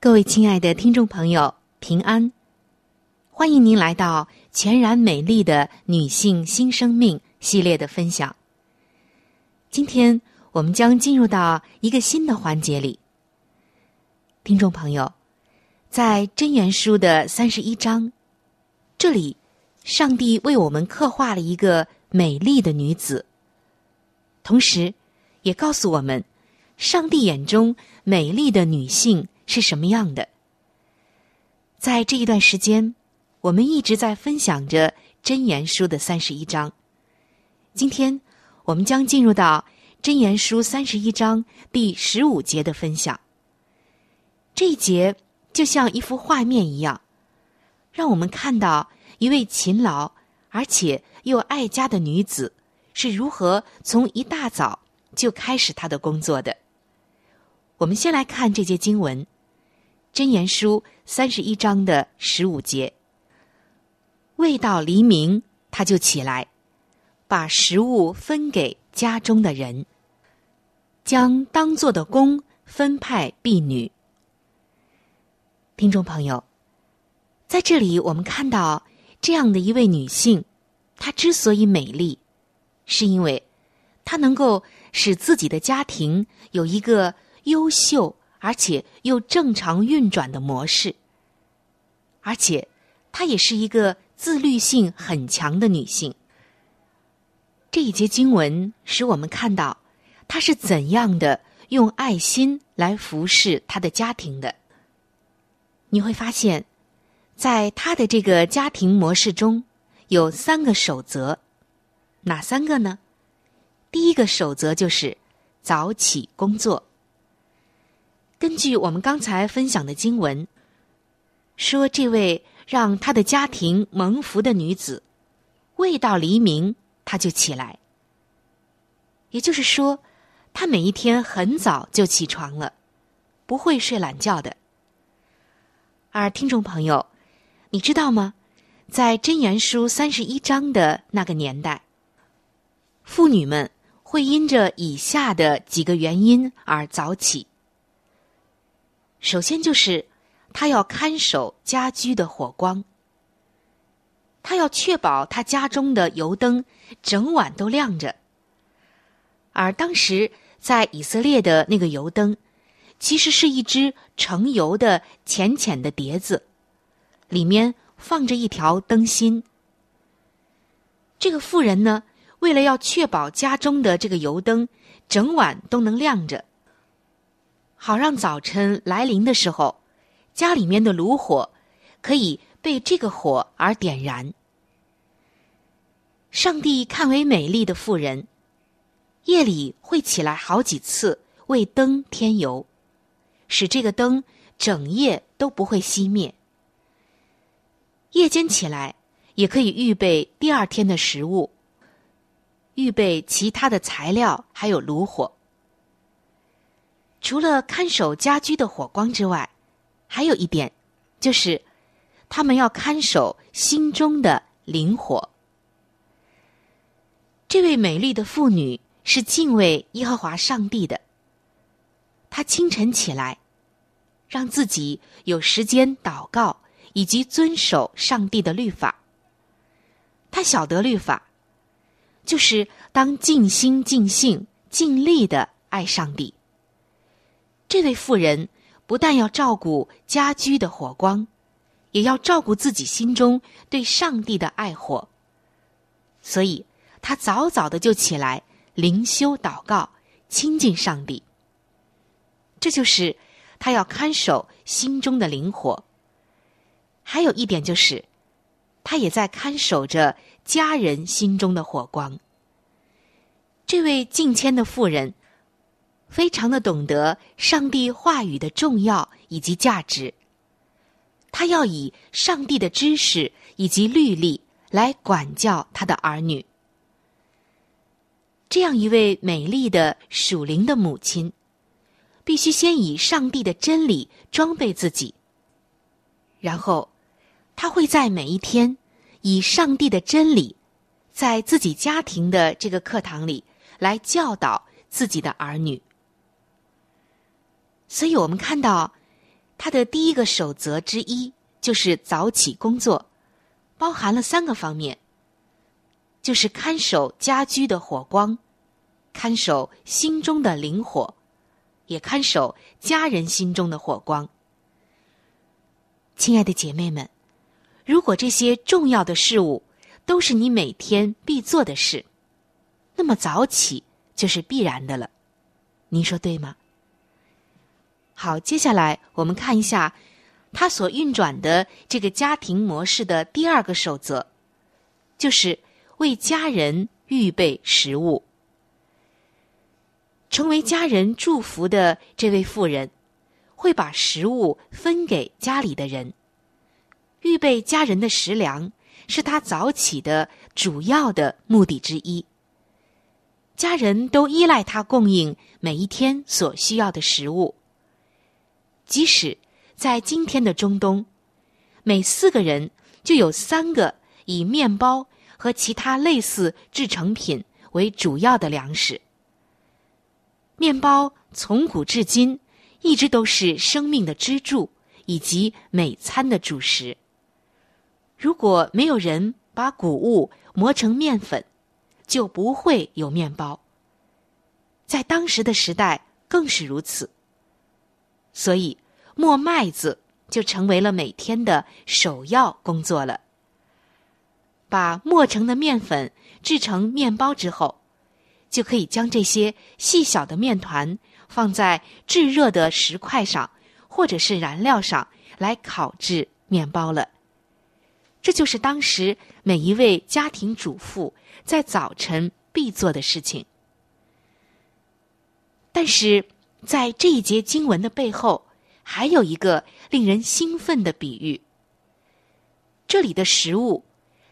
各位亲爱的听众朋友，平安！欢迎您来到全然美丽的女性新生命系列的分享。今天我们将进入到一个新的环节里，听众朋友，在真言书的三十一章。这里，上帝为我们刻画了一个美丽的女子，同时，也告诉我们，上帝眼中美丽的女性是什么样的。在这一段时间，我们一直在分享着真言书的三十一章。今天，我们将进入到真言书三十一章第十五节的分享。这一节就像一幅画面一样。让我们看到一位勤劳而且又爱家的女子是如何从一大早就开始她的工作的。我们先来看这节经文，《箴言书》三十一章的十五节：“未到黎明，他就起来，把食物分给家中的人，将当做的工分派婢女。”听众朋友。在这里，我们看到这样的一位女性，她之所以美丽，是因为她能够使自己的家庭有一个优秀而且又正常运转的模式，而且她也是一个自律性很强的女性。这一节经文使我们看到她是怎样的用爱心来服侍她的家庭的。你会发现。在他的这个家庭模式中，有三个守则，哪三个呢？第一个守则就是早起工作。根据我们刚才分享的经文，说这位让他的家庭蒙福的女子，未到黎明他就起来。也就是说，她每一天很早就起床了，不会睡懒觉的。而听众朋友，你知道吗？在箴言书三十一章的那个年代，妇女们会因着以下的几个原因而早起。首先就是他要看守家居的火光，他要确保他家中的油灯整晚都亮着。而当时在以色列的那个油灯，其实是一只盛油的浅浅的碟子，里面。放着一条灯芯。这个妇人呢，为了要确保家中的这个油灯整晚都能亮着，好让早晨来临的时候，家里面的炉火可以被这个火而点燃。上帝看为美丽的妇人，夜里会起来好几次为灯添油，使这个灯整夜都不会熄灭。夜间起来，也可以预备第二天的食物，预备其他的材料，还有炉火。除了看守家居的火光之外，还有一点，就是他们要看守心中的灵火。这位美丽的妇女是敬畏耶和华上帝的，她清晨起来，让自己有时间祷告。以及遵守上帝的律法，他晓得律法，就是当尽心尽性尽力的爱上帝。这位妇人不但要照顾家居的火光，也要照顾自己心中对上帝的爱火，所以他早早的就起来灵修祷告，亲近上帝。这就是他要看守心中的灵火。还有一点就是，他也在看守着家人心中的火光。这位敬谦的妇人，非常的懂得上帝话语的重要以及价值。他要以上帝的知识以及律例来管教他的儿女。这样一位美丽的属灵的母亲，必须先以上帝的真理装备自己，然后。他会在每一天，以上帝的真理，在自己家庭的这个课堂里来教导自己的儿女。所以，我们看到他的第一个守则之一就是早起工作，包含了三个方面，就是看守家居的火光，看守心中的灵火，也看守家人心中的火光。亲爱的姐妹们。如果这些重要的事物都是你每天必做的事，那么早起就是必然的了。您说对吗？好，接下来我们看一下他所运转的这个家庭模式的第二个守则，就是为家人预备食物。成为家人祝福的这位妇人，会把食物分给家里的人。预备家人的食粮是他早起的主要的目的之一。家人都依赖他供应每一天所需要的食物。即使在今天的中东，每四个人就有三个以面包和其他类似制成品为主要的粮食。面包从古至今一直都是生命的支柱以及每餐的主食。如果没有人把谷物磨成面粉，就不会有面包。在当时的时代更是如此，所以磨麦子就成为了每天的首要工作了。把磨成的面粉制成面包之后，就可以将这些细小的面团放在炙热的石块上，或者是燃料上来烤制面包了。这就是当时每一位家庭主妇在早晨必做的事情。但是，在这一节经文的背后，还有一个令人兴奋的比喻。这里的食物，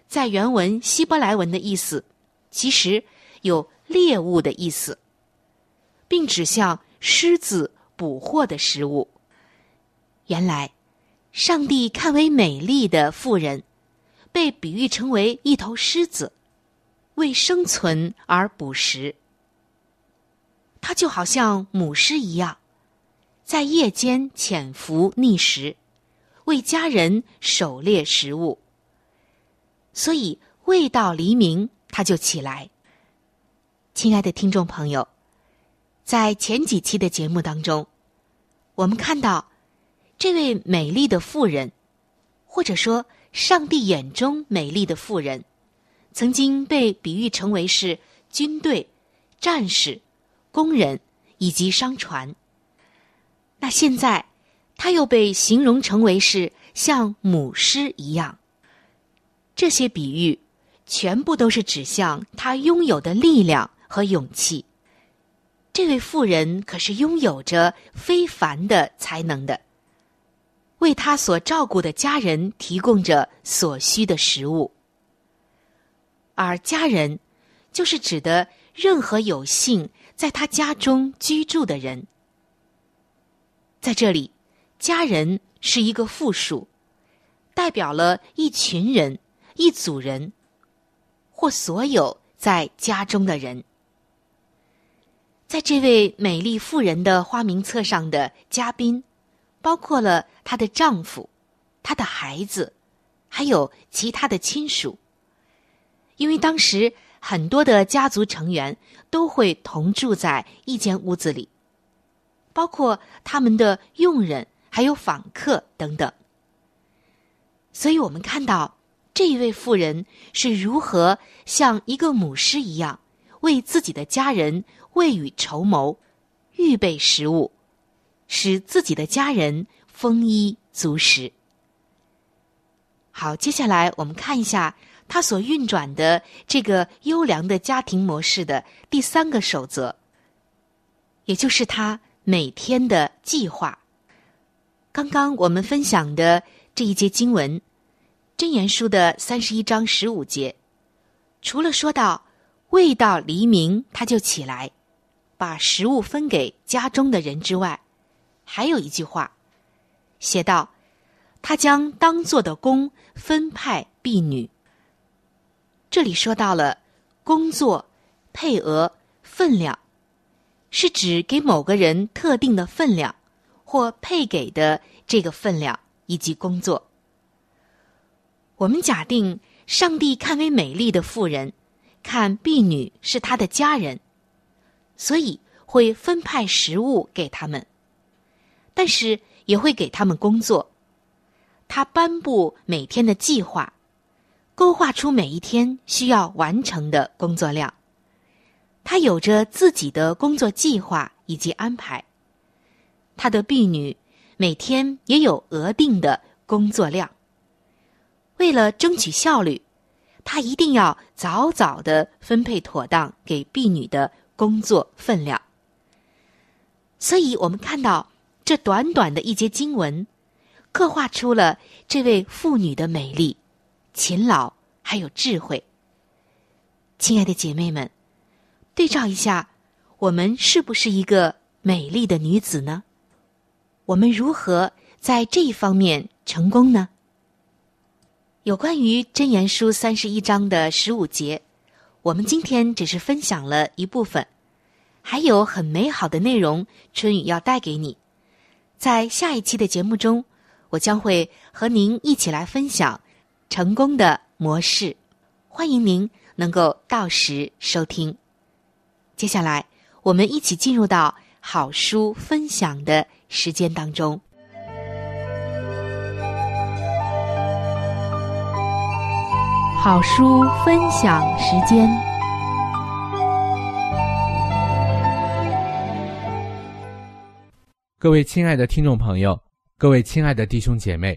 在原文希伯来文的意思，其实有猎物的意思，并指向狮子捕获的食物。原来，上帝看为美丽的妇人，被比喻成为一头狮子，为生存而捕食。它就好像母狮一样，在夜间潜伏觅食，为家人狩猎食物。所以，未到黎明，它就起来。亲爱的听众朋友，在前几期的节目当中，我们看到这位美丽的妇人，或者说上帝眼中美丽的妇人，曾经被比喻成为是军队、战士、工人以及商船。那现在，他又被形容成为是像母狮一样。这些比喻，全部都是指向他拥有的力量。和勇气，这位妇人可是拥有着非凡的才能的，为她所照顾的家人提供着所需的食物。而家人，就是指的任何有幸在他家中居住的人。在这里，家人是一个复数，代表了一群人、一组人，或所有在家中的人。在这位美丽妇人的花名册上的嘉宾，包括了她的丈夫、她的孩子，还有其他的亲属。因为当时很多的家族成员都会同住在一间屋子里，包括他们的佣人、还有访客等等。所以我们看到这一位妇人是如何像一个母狮一样，为自己的家人。未雨绸缪，预备食物，使自己的家人丰衣足食。好，接下来我们看一下他所运转的这个优良的家庭模式的第三个守则，也就是他每天的计划。刚刚我们分享的这一节经文，《真言书》的三十一章十五节，除了说到未到黎明他就起来。把食物分给家中的人之外，还有一句话，写道：“他将当做的工分派婢女。”这里说到了工作配额分量，是指给某个人特定的分量或配给的这个分量以及工作。我们假定上帝看为美丽的妇人，看婢女是他的家人。所以会分派食物给他们，但是也会给他们工作。他颁布每天的计划，勾画出每一天需要完成的工作量。他有着自己的工作计划以及安排。他的婢女每天也有额定的工作量。为了争取效率，他一定要早早的分配妥当给婢女的。工作分量，所以我们看到这短短的一节经文，刻画出了这位妇女的美丽、勤劳还有智慧。亲爱的姐妹们，对照一下，我们是不是一个美丽的女子呢？我们如何在这一方面成功呢？有关于《真言书》三十一章的十五节。我们今天只是分享了一部分，还有很美好的内容，春雨要带给你。在下一期的节目中，我将会和您一起来分享成功的模式，欢迎您能够到时收听。接下来，我们一起进入到好书分享的时间当中。好书分享时间，各位亲爱的听众朋友，各位亲爱的弟兄姐妹，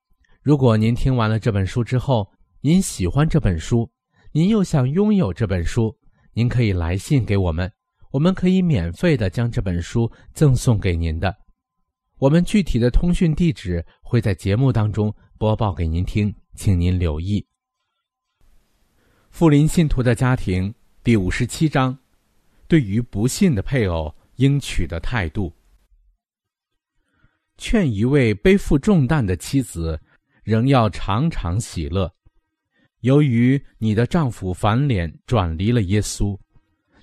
如果您听完了这本书之后，您喜欢这本书，您又想拥有这本书，您可以来信给我们，我们可以免费的将这本书赠送给您的。我们具体的通讯地址会在节目当中播报给您听，请您留意。富林信徒的家庭第五十七章，对于不信的配偶应取的态度，劝一位背负重担的妻子。仍要常常喜乐。由于你的丈夫反脸转离了耶稣，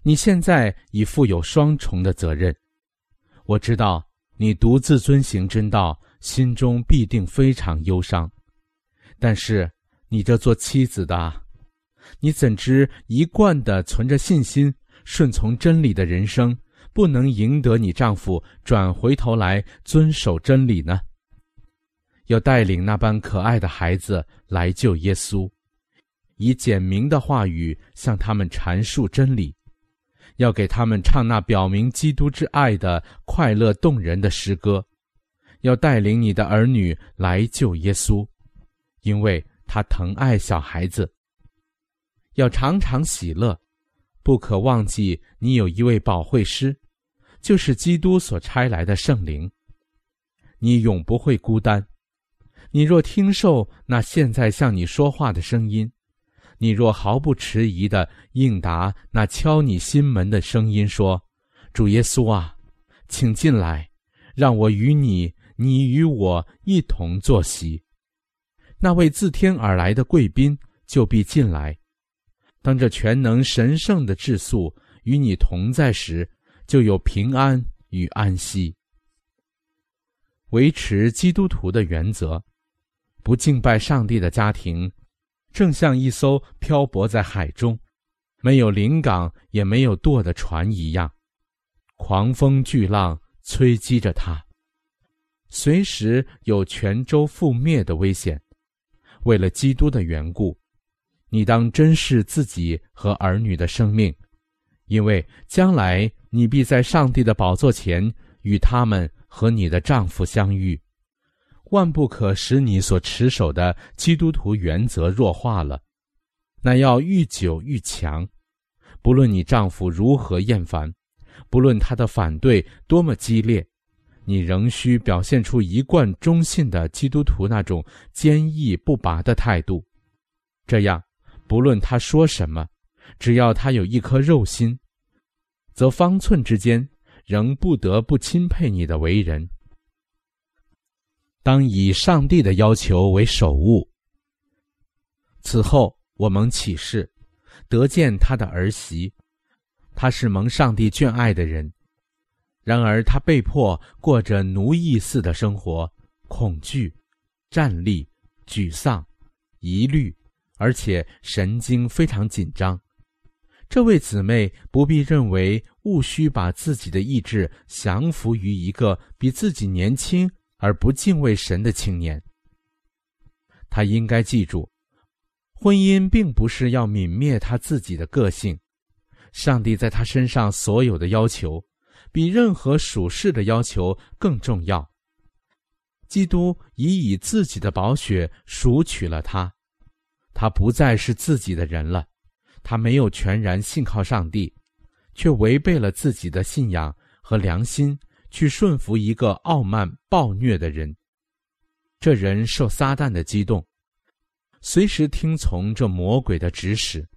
你现在已负有双重的责任。我知道你独自遵行真道，心中必定非常忧伤。但是你这做妻子的，你怎知一贯的存着信心、顺从真理的人生，不能赢得你丈夫转回头来遵守真理呢？要带领那般可爱的孩子来救耶稣，以简明的话语向他们阐述真理，要给他们唱那表明基督之爱的快乐动人的诗歌，要带领你的儿女来救耶稣，因为他疼爱小孩子。要常常喜乐，不可忘记你有一位保惠师，就是基督所差来的圣灵。你永不会孤单。你若听受那现在向你说话的声音，你若毫不迟疑的应答那敲你心门的声音，说：“主耶稣啊，请进来，让我与你，你与我一同坐席。”那位自天而来的贵宾就必进来。当这全能神圣的质素与你同在时，就有平安与安息。维持基督徒的原则。不敬拜上帝的家庭，正像一艘漂泊在海中、没有临港也没有舵的船一样，狂风巨浪催击着它，随时有全舟覆灭的危险。为了基督的缘故，你当珍视自己和儿女的生命，因为将来你必在上帝的宝座前与他们和你的丈夫相遇。万不可使你所持守的基督徒原则弱化了，那要愈久愈强。不论你丈夫如何厌烦，不论他的反对多么激烈，你仍需表现出一贯忠信的基督徒那种坚毅不拔的态度。这样，不论他说什么，只要他有一颗肉心，则方寸之间仍不得不钦佩你的为人。当以上帝的要求为首务。此后，我蒙启示，得见他的儿媳，他是蒙上帝眷爱的人。然而，他被迫过着奴役似的生活，恐惧、战栗、沮丧、疑虑，而且神经非常紧张。这位姊妹不必认为务须把自己的意志降服于一个比自己年轻。而不敬畏神的青年，他应该记住，婚姻并不是要泯灭他自己的个性。上帝在他身上所有的要求，比任何属世的要求更重要。基督已以自己的宝血赎取了他，他不再是自己的人了。他没有全然信靠上帝，却违背了自己的信仰和良心。去顺服一个傲慢暴虐的人，这人受撒旦的激动，随时听从这魔鬼的指使，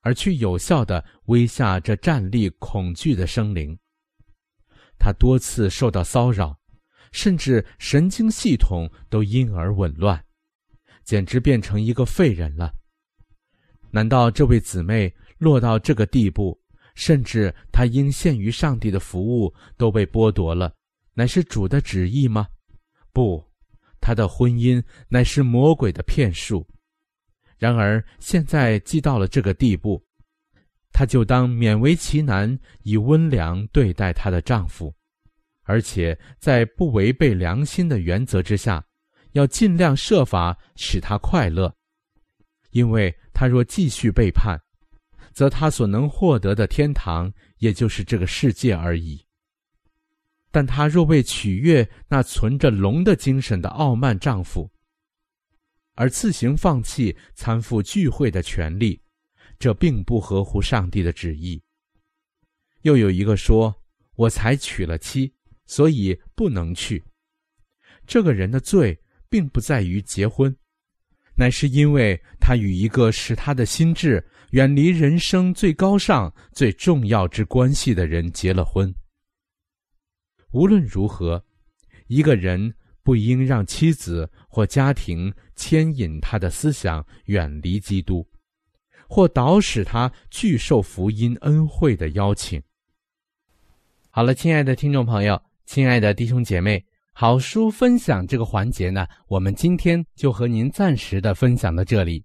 而去有效的威吓这站立恐惧的生灵。他多次受到骚扰，甚至神经系统都因而紊乱，简直变成一个废人了。难道这位姊妹落到这个地步，甚至她应献于上帝的服务都被剥夺了，乃是主的旨意吗？不。他的婚姻乃是魔鬼的骗术，然而现在既到了这个地步，她就当勉为其难，以温良对待她的丈夫，而且在不违背良心的原则之下，要尽量设法使他快乐，因为他若继续背叛，则他所能获得的天堂也就是这个世界而已。但她若为取悦那存着龙的精神的傲慢丈夫，而自行放弃参赴聚会的权利，这并不合乎上帝的旨意。又有一个说：“我才娶了妻，所以不能去。”这个人的罪并不在于结婚，乃是因为他与一个使他的心智远离人生最高尚、最重要之关系的人结了婚。无论如何，一个人不应让妻子或家庭牵引他的思想远离基督，或导使他拒受福音恩惠的邀请。好了，亲爱的听众朋友，亲爱的弟兄姐妹，好书分享这个环节呢，我们今天就和您暂时的分享到这里。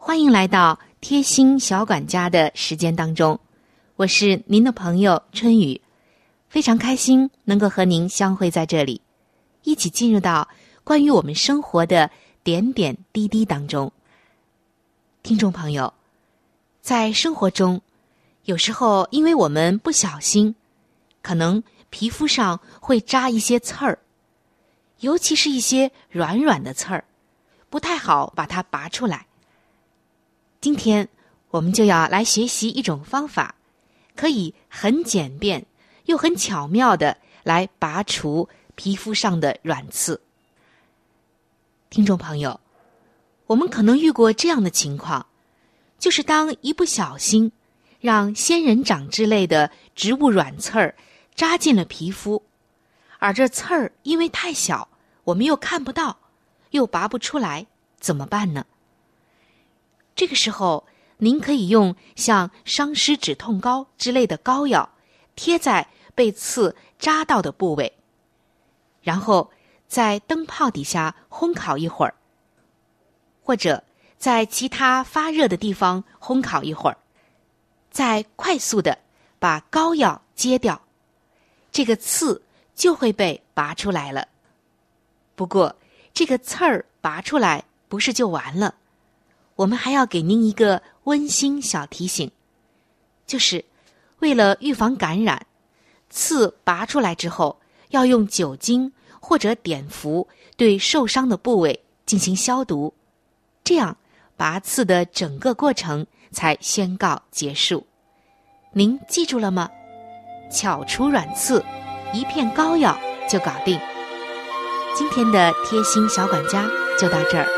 欢迎来到贴心小管家的时间当中，我是您的朋友春雨。非常开心能够和您相会在这里，一起进入到关于我们生活的点点滴滴当中。听众朋友，在生活中，有时候因为我们不小心，可能皮肤上会扎一些刺儿，尤其是一些软软的刺儿，不太好把它拔出来。今天我们就要来学习一种方法，可以很简便。又很巧妙的来拔除皮肤上的软刺。听众朋友，我们可能遇过这样的情况，就是当一不小心让仙人掌之类的植物软刺儿扎进了皮肤，而这刺儿因为太小，我们又看不到，又拔不出来，怎么办呢？这个时候，您可以用像伤湿止痛膏之类的膏药贴在。被刺扎到的部位，然后在灯泡底下烘烤一会儿，或者在其他发热的地方烘烤一会儿，再快速的把膏药揭掉，这个刺就会被拔出来了。不过，这个刺儿拔出来不是就完了，我们还要给您一个温馨小提醒，就是为了预防感染。刺拔出来之后，要用酒精或者碘伏对受伤的部位进行消毒，这样拔刺的整个过程才宣告结束。您记住了吗？巧除软刺，一片膏药就搞定。今天的贴心小管家就到这儿。